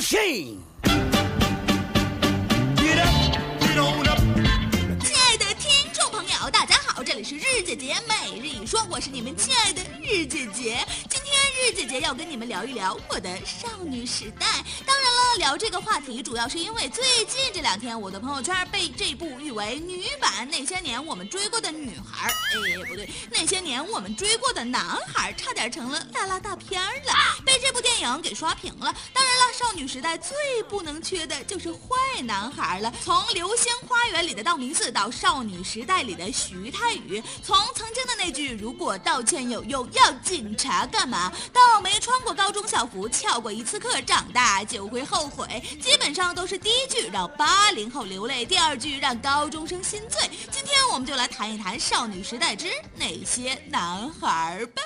machine. 亲爱的听众朋友，大家好，这里是日姐姐每日一说，我是你们亲爱的日姐姐。今天日姐姐要跟你们聊一聊我的少女时代。当然了，聊这个话题主要是因为最近这两天我的朋友圈被这部誉为女版《那些年我们追过的女孩》，哎，不对，那些年我们追过的男孩，差点成了拉拉大片了，被这部电影给刷屏了。当然了，少女时代最不能缺的就是坏男孩了。从《流星花园》里的道明寺到《少女时代》里的徐太宇，从曾经的那句“如果道歉有用，要警察干嘛”，到没穿过高中校服、翘过一次课，长大就会后悔，基本上都是第一句让八零后流泪，第二句让高中生心醉。今天我们就来谈一谈《少女时代之那些男孩》吧。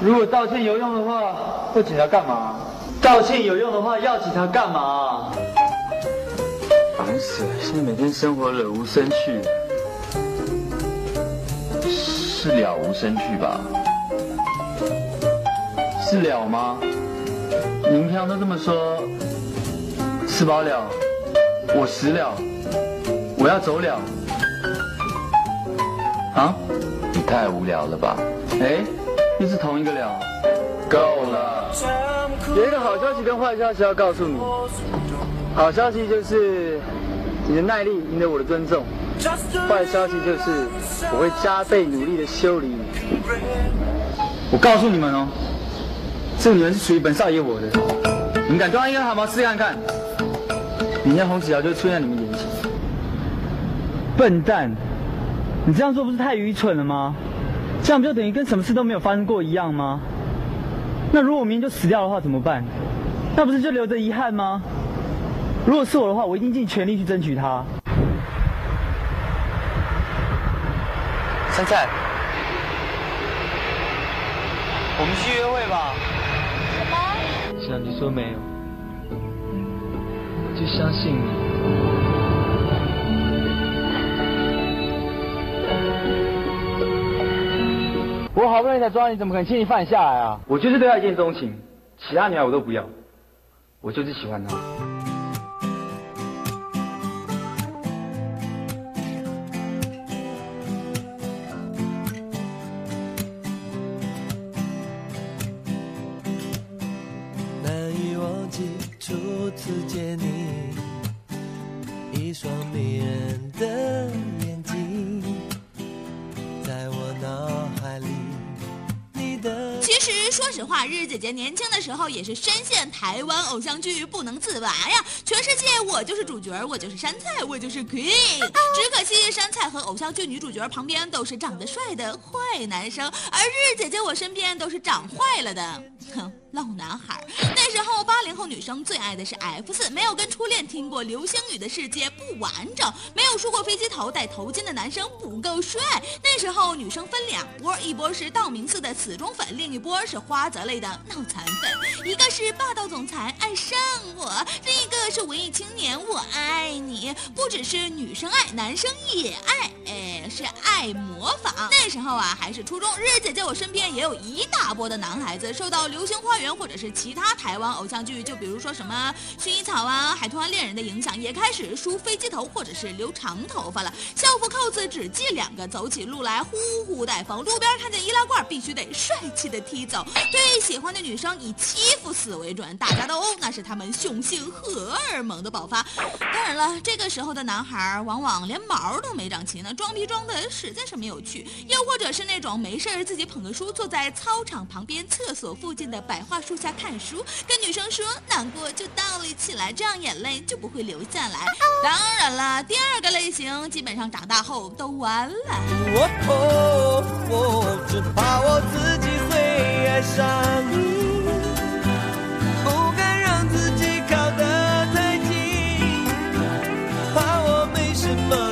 如果道歉有用的话，要警察干嘛？道歉有用的话，要警察干嘛？烦死了！现在每天生活了无生趣，是了无生趣吧？是了吗？你们平常都这么说，吃饱了，我死了，我要走了。啊？你太无聊了吧？哎，又是同一个了。够了！有一个好消息跟坏消息要告诉你。好消息就是你的耐力赢得我的尊重，坏消息就是我会加倍努力的修理你。我告诉你们哦，这个女人是属于本少爷我的，你们敢抓一根汗毛试看看，明天红纸条就出现在你们眼前。笨蛋，你这样做不是太愚蠢了吗？这样不就等于跟什么事都没有发生过一样吗？那如果我明天就死掉的话怎么办？那不是就留着遗憾吗？如果是我的话，我一定尽全力去争取他。杉菜，我们去约会吧。什么？是啊，你说没有，我相信你。我好不容易才抓你，怎么可能轻易放你下来啊？我就是对他一见钟情，其他女孩我都不要，我就是喜欢他。实，说实话，日姐姐年轻的时候也是深陷台湾偶像剧不能自拔呀。全世界我就是主角，我就是山菜，我就是 queen。只可惜山菜和偶像剧女主角旁边都是长得帅的坏男生，而日姐姐我身边都是长坏了的，哼。老男孩，那时候女生最爱的是 F 四，没有跟初恋听过流星雨的世界不完整，没有梳过飞机头戴头巾的男生不够帅。那时候女生分两波，一波是道明寺的死忠粉，另一波是花泽类的脑残粉。一个是霸道总裁爱上我，另一个是文艺青年我爱你。不只是女生爱，男生也爱，哎，是爱模仿。那时候啊还是初中，日姐姐我身边也有一大波的男孩子受到流星花园。或者是其他台湾偶像剧，就比如说什么薰衣草啊、海豚湾恋人的影响，也开始梳飞机头或者是留长头发了。校服扣子只系两个，走起路来呼呼带风。路边看见易拉罐，必须得帅气的踢走。对喜欢的女生以欺负死为准，大家都欧，那是他们雄性荷尔蒙的爆发。当然了，这个时候的男孩往往连毛都没长齐呢，装逼装的实在是没有趣。又或者是那种没事儿自己捧个书，坐在操场旁边厕所附近的白桦树下看书，跟女生说难过就倒立起来，这样眼泪就不会流下来。当然了，第二个类型基本上长大后都完了。我哦我，只怕我自己会爱上你，不敢让自己靠得太近，怕我没什么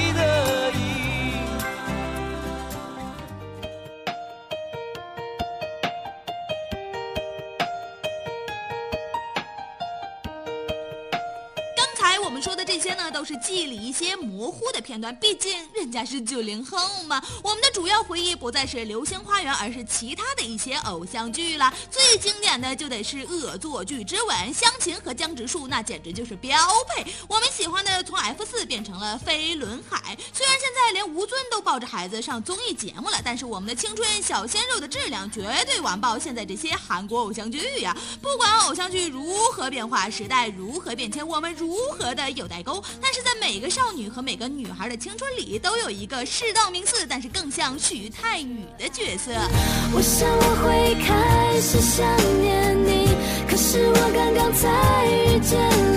记忆里一些模糊的片段，毕竟人家是九零后嘛。我们的主要回忆不再是《流星花园》，而是其他的一些偶像剧了。最经典的就得是《恶作剧之吻》，湘琴和江直树那简直就是标配。我们喜欢的从 F 四变成了飞轮海，虽然现在连吴尊都抱着孩子上综艺节目了，但是我们的青春小鲜肉的质量绝对完爆现在这些韩国偶像剧呀！不管偶像剧如何变化，时代如何变迁，我们如何的有代沟，但是在每个少女和每个女孩的青春里，都有一个世道名次，但是更像徐太宇的角色。我想我会开始想念你，可是我刚刚才遇见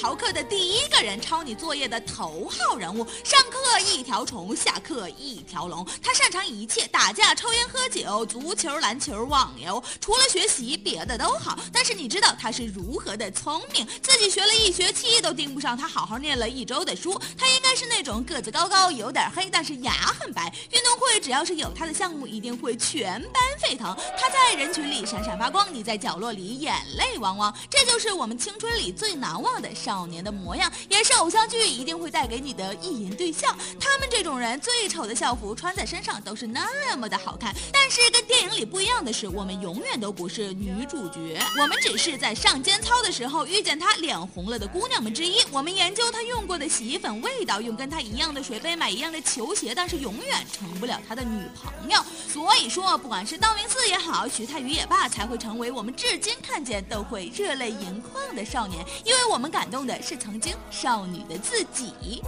逃课的第一个人，抄你作业的头号人物。上课一条虫，下课一条龙。他擅长一切，打架、抽烟、喝酒、足球、篮球、网游，除了学习，别的都好。但是你知道他是如何的聪明？自己学了一学期都盯不上他好好念了一周的书。他应该是那种个子高高，有点黑，但是牙很白。运动会只要是有他的项目，一定会全班沸腾。他在人群里闪闪发光，你在角落里眼泪汪汪。这就是我们青春里最难忘的少年的模样，也是偶像剧一定会带给你的意淫对象。他们这种人最丑的校服穿在身上都是那么的好看。但是跟电影里不一样的是，我们永远都不是女主角，我们只是在上间操的时候遇见他脸红了的姑娘们之一。我们研究他用过的洗衣粉味道，用跟他一样的水杯买一样的球鞋，但是永远成不了他的女朋友。所以说，不管是道明寺也好，徐太宇也罢，才会成为我们至今看见都会热泪盈眶的少年，因为我们感动的是曾经少女的自己。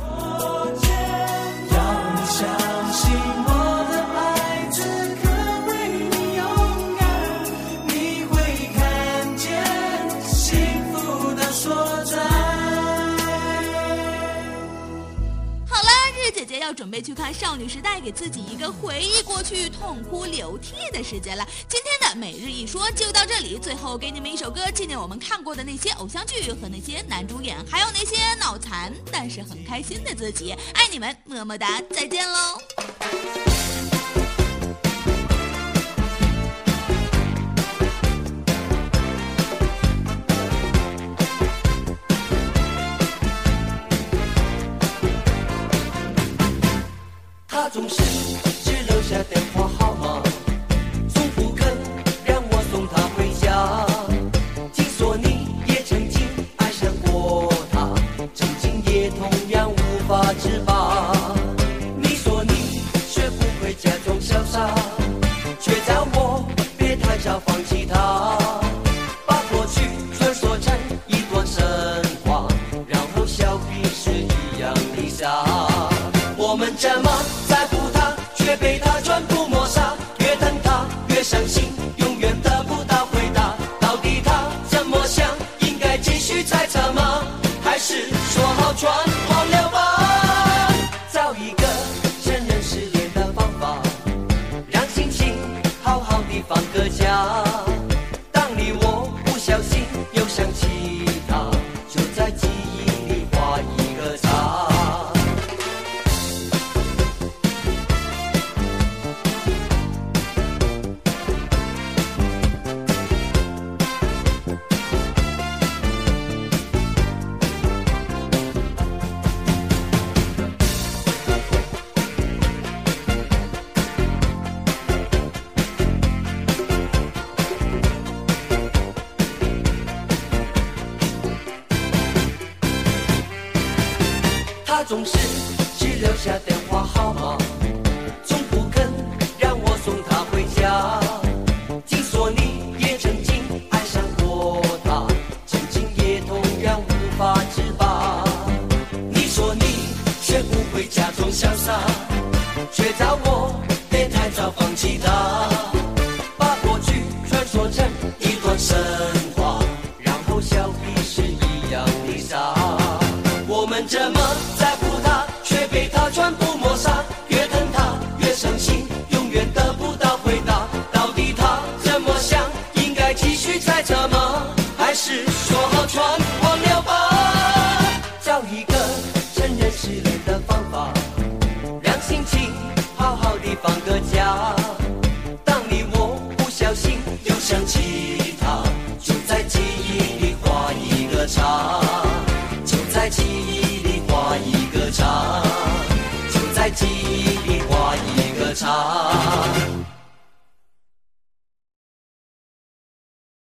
让你相信我看《少女时代》，给自己一个回忆过去、痛哭流涕的时间了。今天的每日一说就到这里，最后给你们一首歌，纪念我们看过的那些偶像剧和那些男主演，还有那些脑残但是很开心的自己。爱你们，么么哒，再见喽。总是只留下电话。传他总是只留下电话号码，从不肯让我送他回家。听说你也曾经爱上过他，曾经也同样无法自拔。你说你学不会假装潇洒，却叫我别太早放弃他，把过去传说成一段神话，然后笑彼是一样的傻。我们这么，却被他全部抹杀。越疼他越伤心，永远得不到回答。到底他怎么想？应该继续猜测吗？还是说好全忘了吧？找一个承认失恋的方法，让心情好好的放个假。记忆里画一个叉。